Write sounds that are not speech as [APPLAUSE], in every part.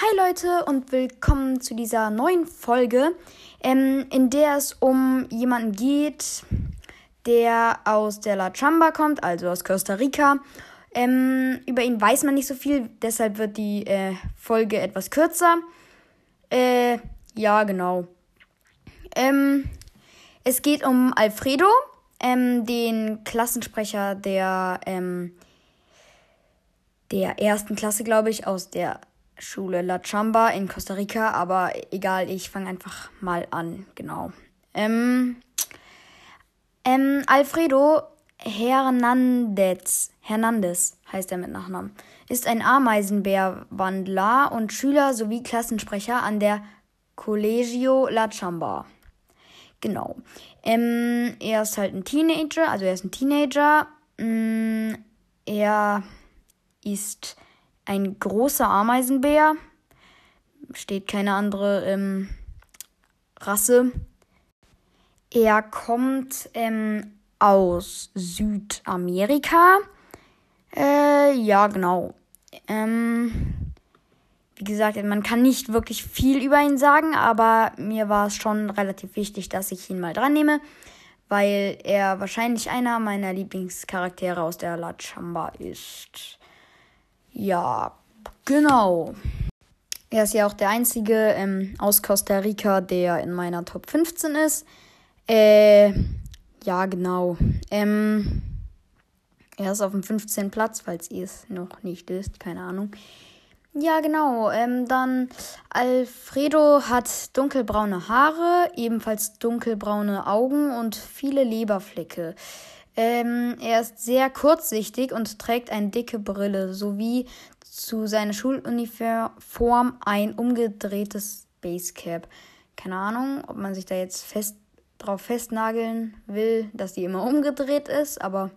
Hi Leute und willkommen zu dieser neuen Folge, ähm, in der es um jemanden geht, der aus der La Chamba kommt, also aus Costa Rica. Ähm, über ihn weiß man nicht so viel, deshalb wird die äh, Folge etwas kürzer. Äh, ja, genau. Ähm, es geht um Alfredo, ähm, den Klassensprecher der, ähm, der ersten Klasse, glaube ich, aus der Schule La Chamba in Costa Rica, aber egal, ich fange einfach mal an, genau. Ähm, ähm, Alfredo Hernandez, Hernandez heißt er mit Nachnamen, ist ein Ameisenbärwandler und Schüler sowie Klassensprecher an der Colegio La Chamba. Genau. Ähm, er ist halt ein Teenager, also er ist ein Teenager. Mm, er ist ein großer Ameisenbär. Steht keine andere ähm, Rasse. Er kommt ähm, aus Südamerika. Äh, ja, genau. Ähm, wie gesagt, man kann nicht wirklich viel über ihn sagen, aber mir war es schon relativ wichtig, dass ich ihn mal dran nehme, weil er wahrscheinlich einer meiner Lieblingscharaktere aus der La Chamba ist. Ja, genau. Er ist ja auch der einzige ähm, aus Costa Rica, der in meiner Top 15 ist. Äh, ja, genau. Ähm, er ist auf dem 15. Platz, falls ihr es noch nicht wisst, keine Ahnung. Ja, genau. Ähm, dann Alfredo hat dunkelbraune Haare, ebenfalls dunkelbraune Augen und viele Leberflecke. Ähm, er ist sehr kurzsichtig und trägt eine dicke Brille sowie zu seiner Schuluniform ein umgedrehtes Basecap. Keine Ahnung, ob man sich da jetzt fest drauf festnageln will, dass die immer umgedreht ist, aber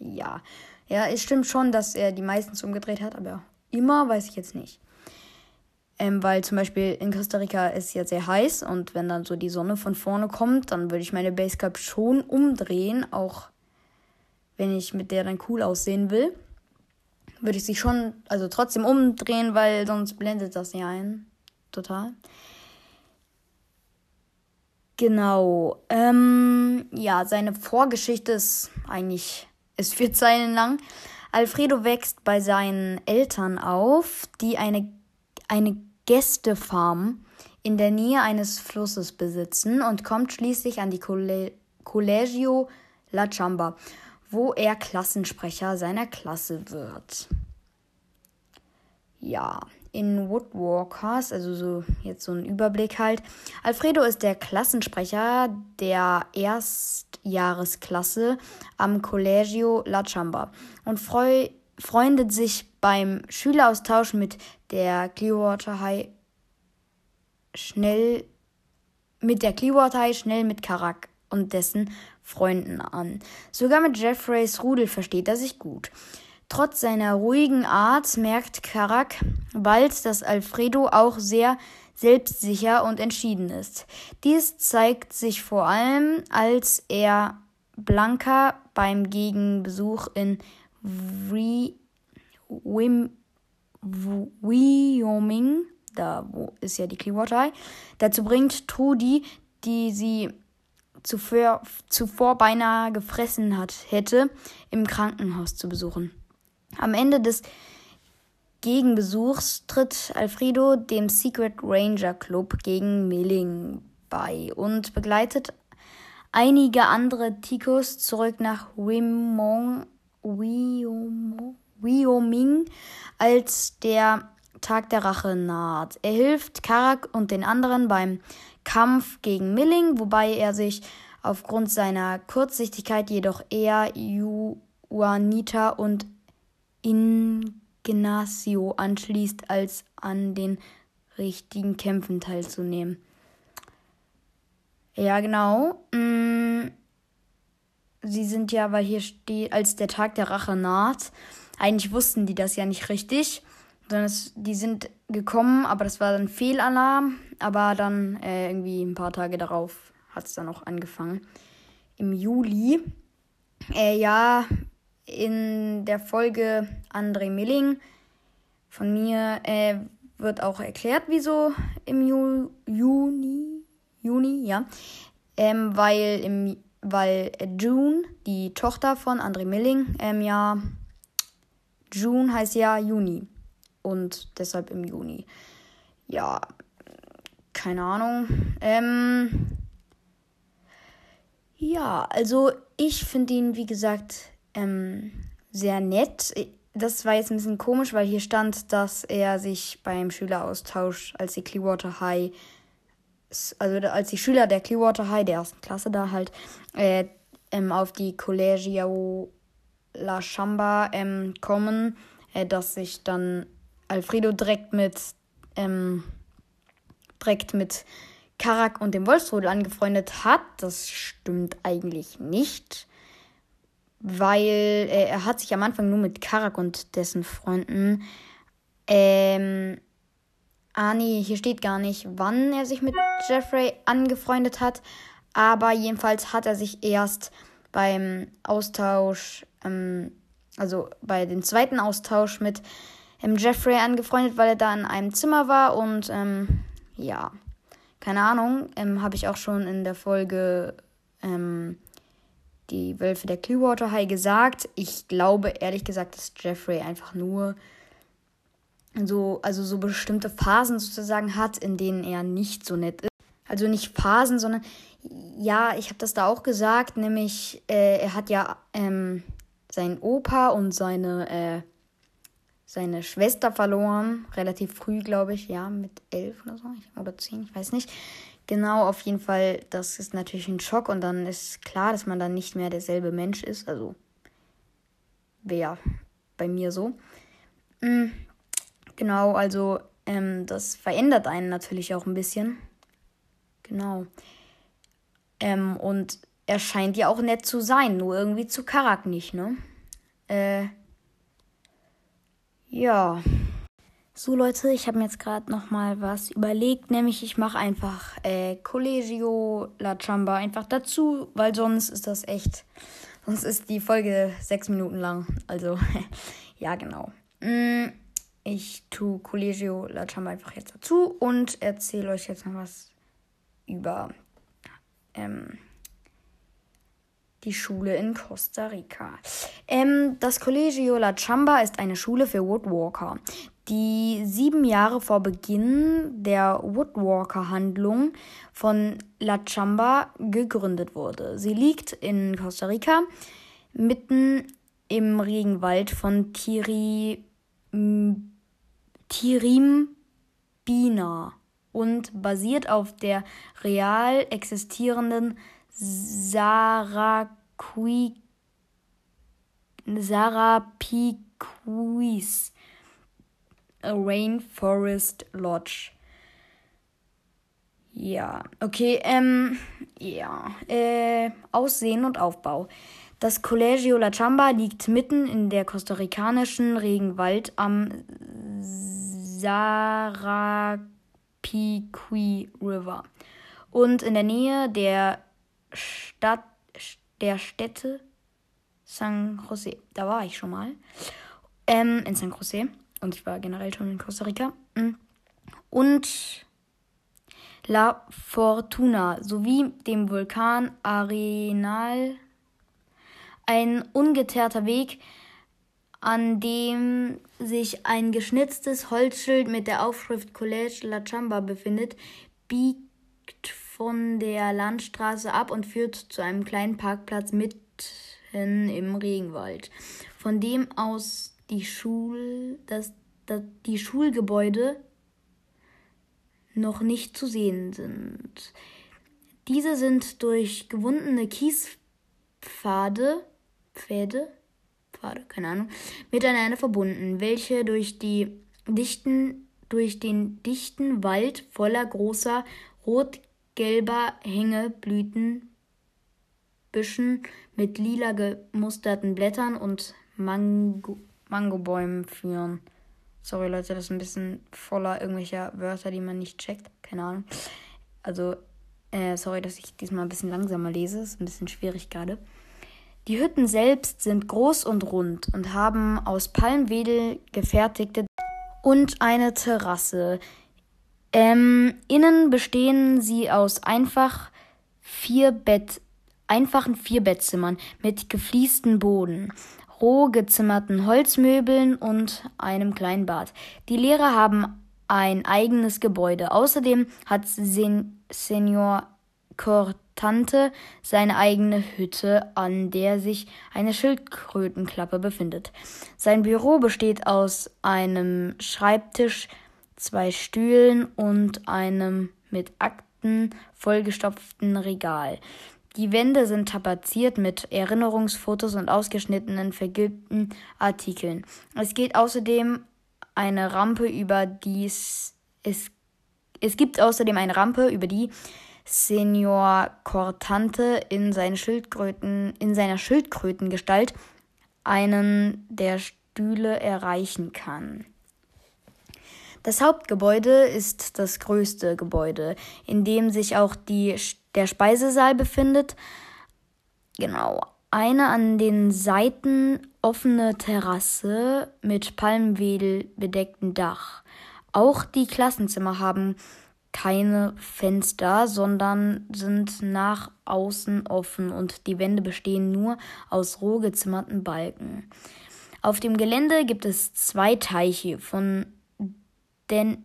ja. Ja, es stimmt schon, dass er die meistens umgedreht hat, aber immer weiß ich jetzt nicht. Ähm, weil zum Beispiel in Costa Rica ist ja sehr heiß und wenn dann so die Sonne von vorne kommt, dann würde ich meine Basecap schon umdrehen, auch wenn ich mit der dann cool aussehen will, würde ich sie schon, also trotzdem umdrehen, weil sonst blendet das ja ein. Total. Genau. Ähm, ja, seine Vorgeschichte ist eigentlich, ist vier Zeilen lang. Alfredo wächst bei seinen Eltern auf, die eine, eine Gästefarm in der Nähe eines Flusses besitzen und kommt schließlich an die Colegio La Chamba wo er Klassensprecher seiner Klasse wird. Ja, in Woodwalkers, also so jetzt so ein Überblick halt. Alfredo ist der Klassensprecher der Erstjahresklasse am Collegio La Chamba und freu, freundet sich beim Schüleraustausch mit der Clearwater High schnell mit der Clearwater High schnell mit Karak und dessen Freunden an. Sogar mit Jeffreys Rudel versteht er sich gut. Trotz seiner ruhigen Art merkt Karak bald, dass Alfredo auch sehr selbstsicher und entschieden ist. Dies zeigt sich vor allem, als er Blanca beim Gegenbesuch in Wyoming, da wo ist ja die Clearwater dazu bringt, Trudy, die sie zuvor, zuvor beinahe gefressen hat, hätte, im Krankenhaus zu besuchen. Am Ende des Gegenbesuchs tritt Alfredo dem Secret Ranger Club gegen Milling bei und begleitet einige andere Ticos zurück nach Wyoming, Wyoming, als der Tag der Rache naht. Er hilft Karak und den anderen beim Kampf gegen Milling, wobei er sich aufgrund seiner Kurzsichtigkeit jedoch eher Juanita und Ignacio anschließt, als an den richtigen Kämpfen teilzunehmen. Ja, genau. Mm, sie sind ja, weil hier steht, als der Tag der Rache naht. Eigentlich wussten die das ja nicht richtig sondern es, die sind gekommen, aber das war dann Fehlalarm. Aber dann äh, irgendwie ein paar Tage darauf hat es dann auch angefangen. Im Juli. Äh, ja, in der Folge André Milling von mir äh, wird auch erklärt, wieso im Ju Juni, Juni, ja, ähm, weil im weil June, die Tochter von André Milling, ähm, ja, June heißt ja Juni und deshalb im Juni. Ja, keine Ahnung. Ähm, ja, also ich finde ihn, wie gesagt, ähm, sehr nett. Das war jetzt ein bisschen komisch, weil hier stand, dass er sich beim Schüleraustausch, als die Clearwater High, also als die Schüler der Clearwater High, der ersten Klasse da halt, äh, ähm, auf die Collegio La Chamba ähm, kommen, äh, dass sich dann Alfredo direkt mit, ähm, direkt mit Karak und dem Wolfsrudel angefreundet hat. Das stimmt eigentlich nicht. Weil äh, er hat sich am Anfang nur mit Karak und dessen Freunden. Ähm. Ah, nee, hier steht gar nicht, wann er sich mit Jeffrey angefreundet hat. Aber jedenfalls hat er sich erst beim Austausch, ähm, also bei dem zweiten Austausch mit ähm, Jeffrey angefreundet, weil er da in einem Zimmer war und ähm, ja keine Ahnung, ähm, habe ich auch schon in der Folge ähm, die Wölfe der Clearwater High gesagt. Ich glaube ehrlich gesagt, dass Jeffrey einfach nur so, also so bestimmte Phasen sozusagen hat, in denen er nicht so nett ist. Also nicht Phasen, sondern ja, ich habe das da auch gesagt, nämlich äh, er hat ja ähm, seinen Opa und seine äh, seine Schwester verloren, relativ früh, glaube ich, ja, mit elf oder so, oder zehn, ich weiß nicht. Genau, auf jeden Fall, das ist natürlich ein Schock und dann ist klar, dass man dann nicht mehr derselbe Mensch ist. Also wäre bei mir so. Mhm. Genau, also ähm, das verändert einen natürlich auch ein bisschen. Genau. Ähm, und er scheint ja auch nett zu sein, nur irgendwie zu Karak nicht, ne? Äh, ja. So Leute, ich habe mir jetzt gerade noch mal was überlegt, nämlich ich mache einfach äh, Collegio La Chamba einfach dazu, weil sonst ist das echt, sonst ist die Folge sechs Minuten lang. Also [LAUGHS] ja genau. Mm, ich tue Collegio La Chamba einfach jetzt dazu und erzähle euch jetzt noch was über ähm, die Schule in Costa Rica. Ähm, das Colegio La Chamba ist eine Schule für Woodwalker, die sieben Jahre vor Beginn der Woodwalker-Handlung von La Chamba gegründet wurde. Sie liegt in Costa Rica, mitten im Regenwald von Tiri, Tirimbina und basiert auf der real existierenden Sarapis Rainforest Lodge. Ja, okay, ähm, ja, äh, Aussehen und Aufbau. Das Colegio La Chamba liegt mitten in der kostarikanischen Regenwald am Sarapiqui River und in der Nähe der Stadt, der Städte San Jose. Da war ich schon mal. Ähm, in San Jose. Und ich war generell schon in Costa Rica. Mm. Und La Fortuna sowie dem Vulkan Arenal. Ein ungeteerter Weg, an dem sich ein geschnitztes Holzschild mit der Aufschrift College La Chamba befindet, biegt von der Landstraße ab und führt zu einem kleinen Parkplatz mitten im Regenwald, von dem aus die Schul, das, das, die Schulgebäude noch nicht zu sehen sind. Diese sind durch gewundene Kiespfade, Pfade, Pfade, keine Ahnung, miteinander verbunden, welche durch die dichten, durch den dichten Wald voller großer rot gelber Hängeblütenbüschen mit lila gemusterten Blättern und Mango Mangobäumen führen. Sorry Leute, das ist ein bisschen voller irgendwelcher Wörter, die man nicht checkt. Keine Ahnung. Also, äh, sorry, dass ich diesmal ein bisschen langsamer lese. Ist ein bisschen schwierig gerade. Die Hütten selbst sind groß und rund und haben aus Palmwedel gefertigte und eine Terrasse. Ähm, innen bestehen sie aus einfach vier Bett, einfachen Vierbettzimmern mit gefliesten Boden, roh gezimmerten Holzmöbeln und einem kleinen Bad. Die Lehrer haben ein eigenes Gebäude. Außerdem hat Sen Senior Cortante seine eigene Hütte, an der sich eine Schildkrötenklappe befindet. Sein Büro besteht aus einem Schreibtisch, zwei Stühlen und einem mit Akten vollgestopften Regal. Die Wände sind tapeziert mit Erinnerungsfotos und ausgeschnittenen vergilbten Artikeln. Es geht außerdem eine Rampe über die es, es gibt außerdem eine Rampe, über die Senior Cortante in, seine Schildkröten, in seiner Schildkrötengestalt einen der Stühle erreichen kann. Das Hauptgebäude ist das größte Gebäude, in dem sich auch die, der Speisesaal befindet. Genau, eine an den Seiten offene Terrasse mit Palmwedel bedecktem Dach. Auch die Klassenzimmer haben keine Fenster, sondern sind nach außen offen und die Wände bestehen nur aus roh gezimmerten Balken. Auf dem Gelände gibt es zwei Teiche, von den,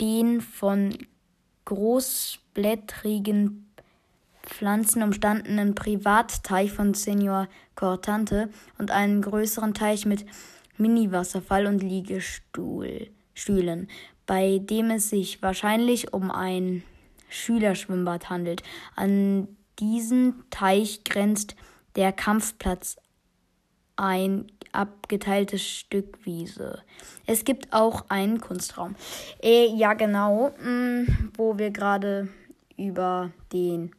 den von großblättrigen Pflanzen umstandenen Privatteich von Senior Cortante und einen größeren Teich mit Mini-Wasserfall und Liegestühlen, bei dem es sich wahrscheinlich um ein Schülerschwimmbad handelt. An diesen Teich grenzt der Kampfplatz ein abgeteiltes Stück Wiese. Es gibt auch einen Kunstraum. Äh, ja, genau, mh, mm, wo wir gerade über den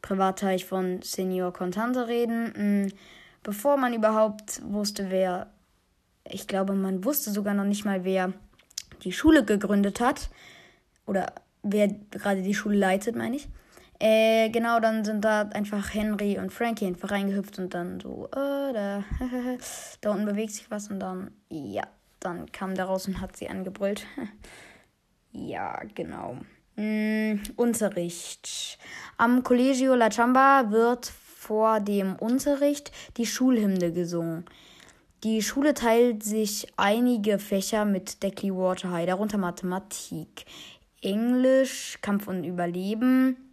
Privatteich von Senior Contante reden. Mh, mm, bevor man überhaupt wusste, wer, ich glaube, man wusste sogar noch nicht mal, wer die Schule gegründet hat. Oder wer gerade die Schule leitet, meine ich. Äh, genau, dann sind da einfach Henry und Frankie einfach reingehüpft und dann so, äh, da, [LAUGHS] da unten bewegt sich was und dann, ja, dann kam der raus und hat sie angebrüllt. [LAUGHS] ja, genau. Mm, Unterricht. Am Collegio La Chamba wird vor dem Unterricht die Schulhymne gesungen. Die Schule teilt sich einige Fächer mit Deckly Water High, darunter Mathematik, Englisch, Kampf und Überleben.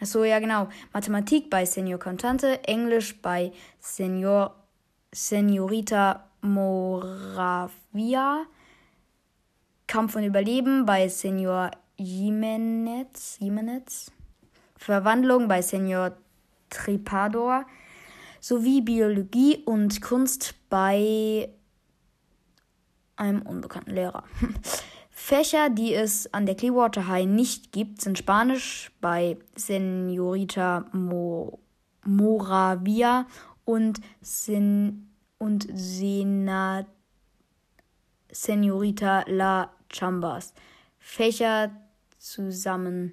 Achso, ja genau. Mathematik bei Senior Contante, Englisch bei Senior, Seniorita Moravia, Kampf und Überleben bei Senior Jimenez, Jimenez, Verwandlung bei Senior Tripador sowie Biologie und Kunst bei einem unbekannten Lehrer. [LAUGHS] Fächer, die es an der Clearwater High nicht gibt, sind Spanisch bei Senorita Mo Moravia und, Sen und Sena Senorita La Chambas. Fächer zusammen.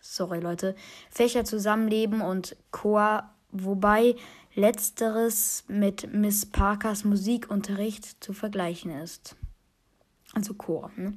Sorry, Leute. Fächer zusammenleben und Chor, wobei letzteres mit Miss Parkers Musikunterricht zu vergleichen ist. Also Chor. Ne?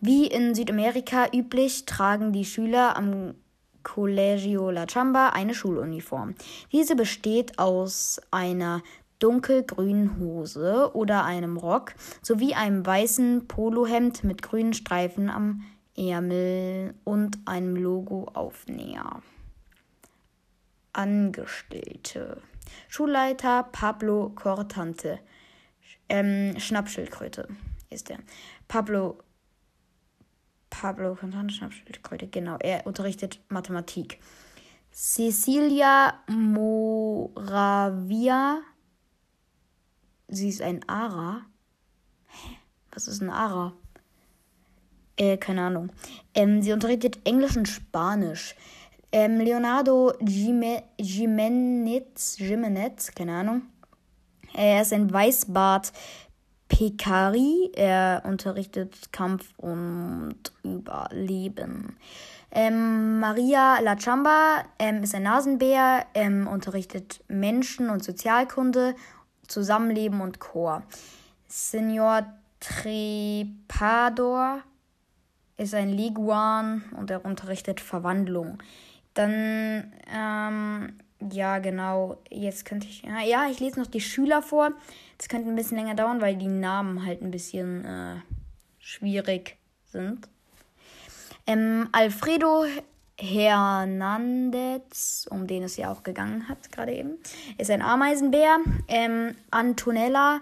Wie in Südamerika üblich tragen die Schüler am Colegio La Chamba eine Schuluniform. Diese besteht aus einer dunkelgrünen Hose oder einem Rock sowie einem weißen Polohemd mit grünen Streifen am Ärmel und einem Logo-Aufnäher. Angestellte. Schulleiter Pablo Cortante. Ähm, Schnappschildkröte ist er. Pablo Pablo Cortante, Schnappschildkröte, genau. Er unterrichtet Mathematik. Cecilia Moravia Sie ist ein Ara. Hä? Was ist ein Ara? Äh, keine Ahnung. Ähm, sie unterrichtet Englisch und Spanisch. Ähm, Leonardo Jimenez, Jimenez, keine Ahnung. Er ist ein Weißbart Pekari. Er unterrichtet Kampf und Überleben. Ähm, Maria Lachamba ähm, ist ein Nasenbär, ähm, unterrichtet Menschen- und Sozialkunde Zusammenleben und Chor. Senor Trepador ist ein Liguan und er unterrichtet Verwandlung. Dann, ähm, ja, genau. Jetzt könnte ich. Ja, ich lese noch die Schüler vor. Das könnte ein bisschen länger dauern, weil die Namen halt ein bisschen äh, schwierig sind. Ähm, Alfredo Hernandez, um den es ja auch gegangen hat, gerade eben, ist ein Ameisenbär. Ähm, Antonella,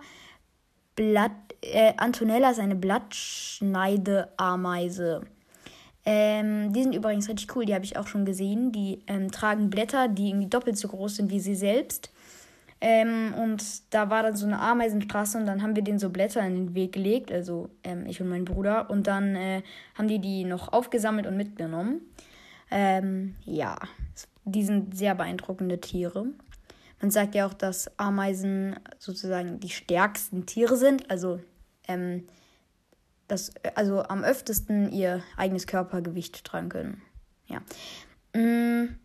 Blatt, äh, Antonella ist eine Blattschneideameise. Ähm, die sind übrigens richtig cool, die habe ich auch schon gesehen. Die ähm, tragen Blätter, die irgendwie doppelt so groß sind wie sie selbst. Ähm, und da war dann so eine Ameisenstraße und dann haben wir denen so Blätter in den Weg gelegt, also ähm, ich und mein Bruder. Und dann äh, haben die die noch aufgesammelt und mitgenommen. Ähm, ja, die sind sehr beeindruckende Tiere. Man sagt ja auch, dass Ameisen sozusagen die stärksten Tiere sind, also ähm, das, also am öftesten ihr eigenes Körpergewicht tragen können. Ja. Mm,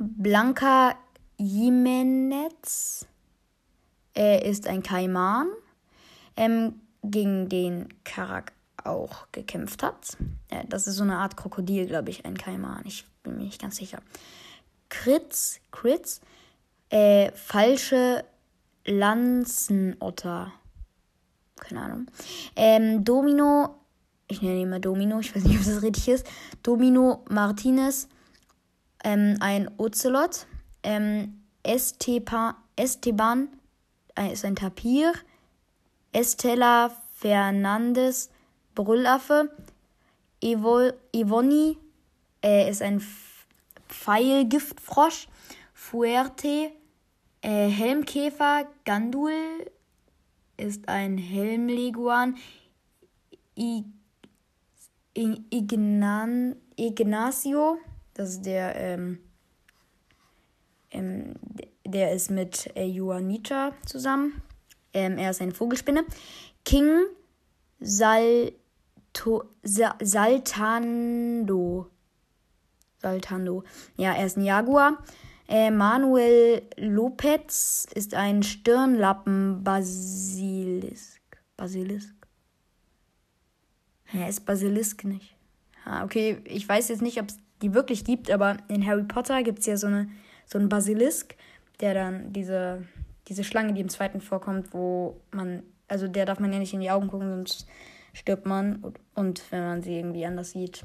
Blanca Jimenez äh, ist ein Kaiman, ähm, gegen den Karak auch gekämpft hat. Äh, das ist so eine Art Krokodil, glaube ich, ein Kaiman. Ich bin mir nicht ganz sicher. Kritz, Kritz, äh, falsche Lanzenotter. Keine Ahnung. Ähm, Domino, ich nenne ihn mal Domino, ich weiß nicht, ob das richtig ist. Domino Martinez, ähm, ein Ocelot. Ähm, Esteban, Esteban äh, ist ein Tapir. Estella Fernandes, Brüllaffe. Evo, äh, ist ein Pfeilgiftfrosch. Fuerte, äh, Helmkäfer. Gandul ist ein Helmleguan. I, Ignan, Ignacio, das ist der ähm, ähm, der ist mit äh, Juanita zusammen. Ähm, er ist eine Vogelspinne. King Salto, Sa Saltando. Saltando. Ja, er ist ein Jaguar. Äh, Manuel Lopez ist ein Stirnlappen-Basilisk. Basilisk? Er ist Basilisk nicht. Ah, okay, ich weiß jetzt nicht, ob es die wirklich gibt, aber in Harry Potter gibt es ja so eine so ein Basilisk, der dann diese, diese Schlange, die im zweiten vorkommt, wo man, also der darf man ja nicht in die Augen gucken, sonst stirbt man. Und, und wenn man sie irgendwie anders sieht,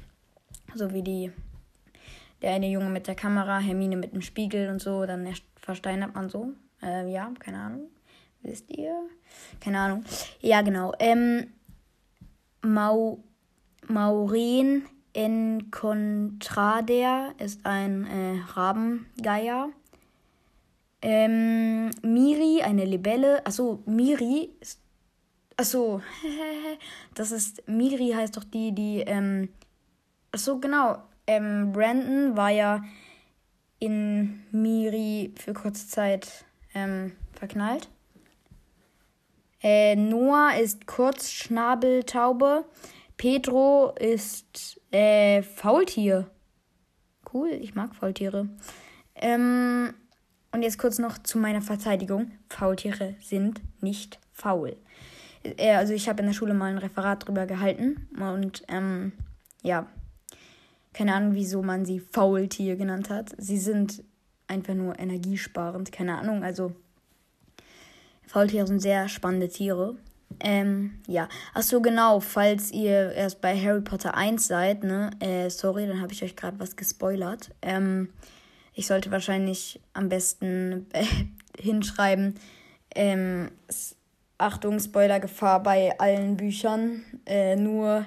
so wie die, der eine Junge mit der Kamera, Hermine mit dem Spiegel und so, dann versteinert man so. Äh, ja, keine Ahnung. Wisst ihr? Keine Ahnung. Ja, genau. Ähm, Mau, Maureen Encontrader ist ein äh, Rabengeier. Ähm, Miri, eine Libelle. Achso, Miri ist. Achso, [LAUGHS] das ist. Miri heißt doch die, die. Ähm, achso, genau. Ähm, Brandon war ja in Miri für kurze Zeit ähm, verknallt. Äh, Noah ist Kurzschnabeltaube. Pedro ist äh, Faultier. Cool, ich mag Faultiere. Ähm, und jetzt kurz noch zu meiner Verteidigung. Faultiere sind nicht faul. Äh, also ich habe in der Schule mal ein Referat drüber gehalten und ähm, ja, keine Ahnung, wieso man sie Faultier genannt hat. Sie sind einfach nur energiesparend, keine Ahnung. Also Faultiere sind sehr spannende Tiere. Ähm, ja. Ach so, genau, falls ihr erst bei Harry Potter 1 seid, ne, äh, sorry, dann habe ich euch gerade was gespoilert. Ähm, ich sollte wahrscheinlich am besten äh, [LAUGHS] hinschreiben, ähm, Achtung, Spoilergefahr bei allen Büchern, äh, nur,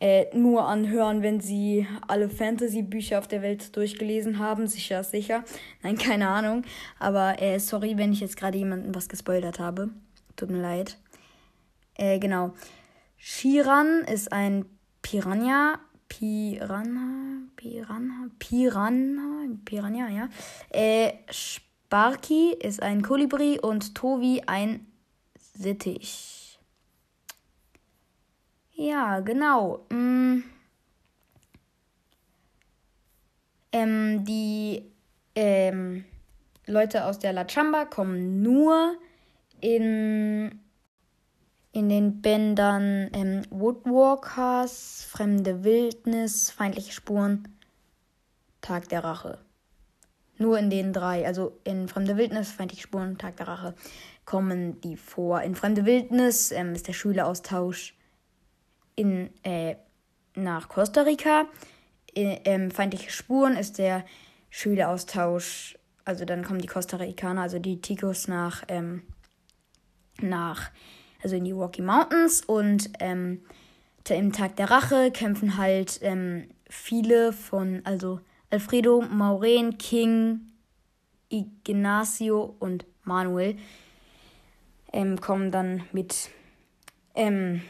äh, nur anhören, wenn sie alle Fantasy-Bücher auf der Welt durchgelesen haben, sicher, sicher. Nein, keine Ahnung, aber äh, sorry, wenn ich jetzt gerade jemandem was gespoilert habe. Tut mir leid. Äh, genau. Shiran ist ein Piranha. Piranha? Piranha? Piranha? Piranha, ja. Äh, Sparky ist ein Kolibri und Tovi ein Sittich. Ja, genau. Mm. Ähm, die ähm, Leute aus der La Chamba kommen nur in in den Bändern ähm, Woodwalkers, Fremde Wildnis, Feindliche Spuren, Tag der Rache. Nur in den drei, also in Fremde Wildnis, Feindliche Spuren, Tag der Rache, kommen die vor. In Fremde Wildnis ähm, ist der Schüleraustausch in, äh, nach Costa Rica. In, ähm, Feindliche Spuren ist der Schüleraustausch, also dann kommen die Costa Ricaner, also die Ticos nach, ähm, nach, also in die Rocky Mountains und ähm, im Tag der Rache kämpfen halt ähm, viele von, also Alfredo, Maureen, King, Ignacio und Manuel ähm, kommen dann mit, ähm,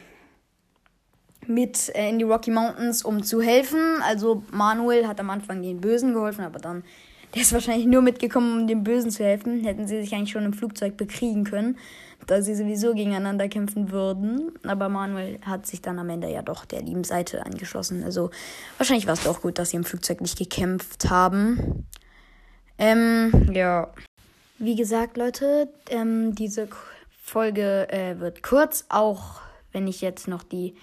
mit äh, in die Rocky Mountains, um zu helfen. Also Manuel hat am Anfang den Bösen geholfen, aber dann, der ist wahrscheinlich nur mitgekommen, um den Bösen zu helfen. Hätten sie sich eigentlich schon im Flugzeug bekriegen können, da sie sowieso gegeneinander kämpfen würden. Aber Manuel hat sich dann am Ende ja doch der lieben Seite angeschlossen. Also wahrscheinlich war es doch gut, dass sie im Flugzeug nicht gekämpft haben. Ähm, ja. Wie gesagt, Leute, ähm, diese Folge äh, wird kurz, auch wenn ich jetzt noch die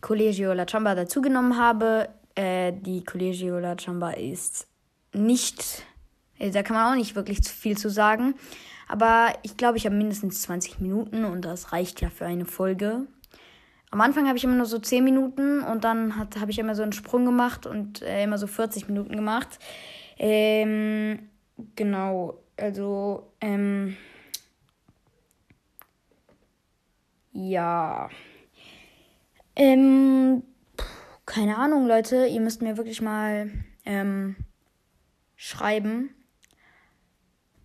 Collegio La Chamba dazugenommen habe. Äh, die Collegio La Chamba ist nicht, äh, da kann man auch nicht wirklich viel zu sagen. Aber ich glaube, ich habe mindestens 20 Minuten und das reicht ja für eine Folge. Am Anfang habe ich immer nur so 10 Minuten und dann habe ich immer so einen Sprung gemacht und äh, immer so 40 Minuten gemacht. Ähm, genau, also, ähm, ja. Ähm, keine Ahnung, Leute. Ihr müsst mir wirklich mal ähm, schreiben,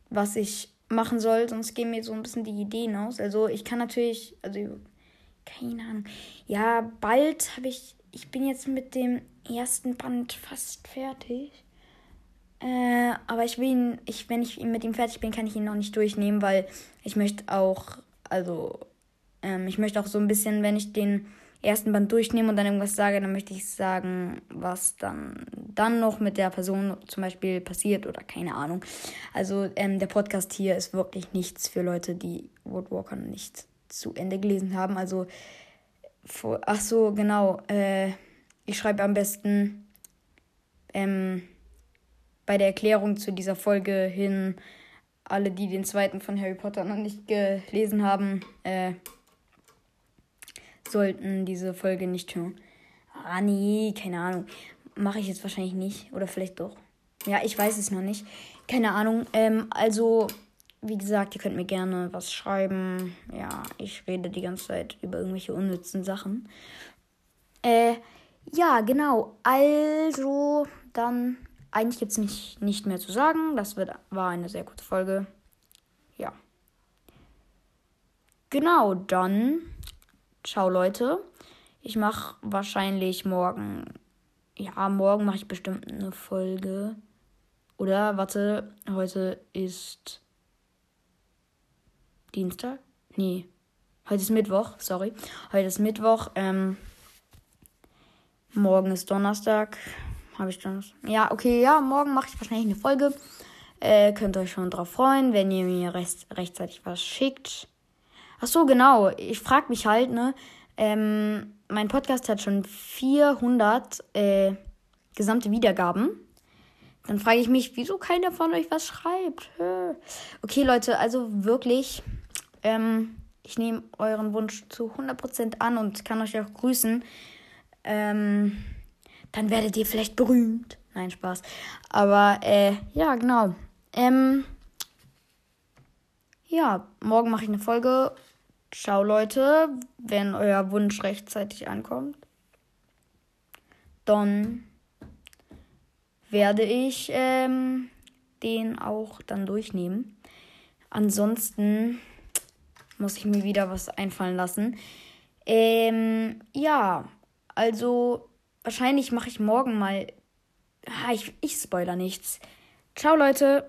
was ich machen soll, sonst gehen mir so ein bisschen die Ideen aus. Also ich kann natürlich, also keine Ahnung. Ja, bald habe ich, ich bin jetzt mit dem ersten Band fast fertig. Äh, aber ich will ihn, ich, wenn ich mit ihm fertig bin, kann ich ihn noch nicht durchnehmen, weil ich möchte auch, also ähm, ich möchte auch so ein bisschen, wenn ich den ersten Band durchnehme und dann irgendwas sage, dann möchte ich sagen, was dann, dann noch mit der Person zum Beispiel passiert oder keine Ahnung. Also ähm, der Podcast hier ist wirklich nichts für Leute, die Woodwalker nicht zu Ende gelesen haben. Also, vor, ach so, genau. Äh, ich schreibe am besten ähm, bei der Erklärung zu dieser Folge hin, alle, die den zweiten von Harry Potter noch nicht gelesen haben, äh, sollten diese Folge nicht hören. Ah, nee, keine Ahnung. Mache ich jetzt wahrscheinlich nicht. Oder vielleicht doch. Ja, ich weiß es noch nicht. Keine Ahnung. Ähm, also, wie gesagt, ihr könnt mir gerne was schreiben. Ja, ich rede die ganze Zeit über irgendwelche unnützen Sachen. Äh, ja, genau. Also, dann. Eigentlich gibt es nicht, nicht mehr zu sagen. Das wird, war eine sehr gute Folge. Ja. Genau, dann Ciao Leute. Ich mache wahrscheinlich morgen. Ja, morgen mache ich bestimmt eine Folge. Oder warte, heute ist Dienstag? Nee. Heute ist Mittwoch, sorry. Heute ist Mittwoch. Ähm, morgen ist Donnerstag. Habe ich Donnerstag? Ja, okay, ja, morgen mache ich wahrscheinlich eine Folge. Äh, könnt euch schon drauf freuen, wenn ihr mir recht, rechtzeitig was schickt. Ach so, genau. Ich frage mich halt, ne? Ähm, mein Podcast hat schon 400 äh, gesamte Wiedergaben. Dann frage ich mich, wieso keiner von euch was schreibt. Okay, Leute, also wirklich, ähm, ich nehme euren Wunsch zu 100% an und kann euch auch grüßen. Ähm, dann werdet ihr vielleicht berühmt. Nein, Spaß. Aber, äh, ja, genau. Ähm, ja, morgen mache ich eine Folge Ciao Leute, wenn euer Wunsch rechtzeitig ankommt, dann werde ich ähm, den auch dann durchnehmen. Ansonsten muss ich mir wieder was einfallen lassen. Ähm, ja, also wahrscheinlich mache ich morgen mal. Ah, ich, ich spoiler nichts. Ciao Leute.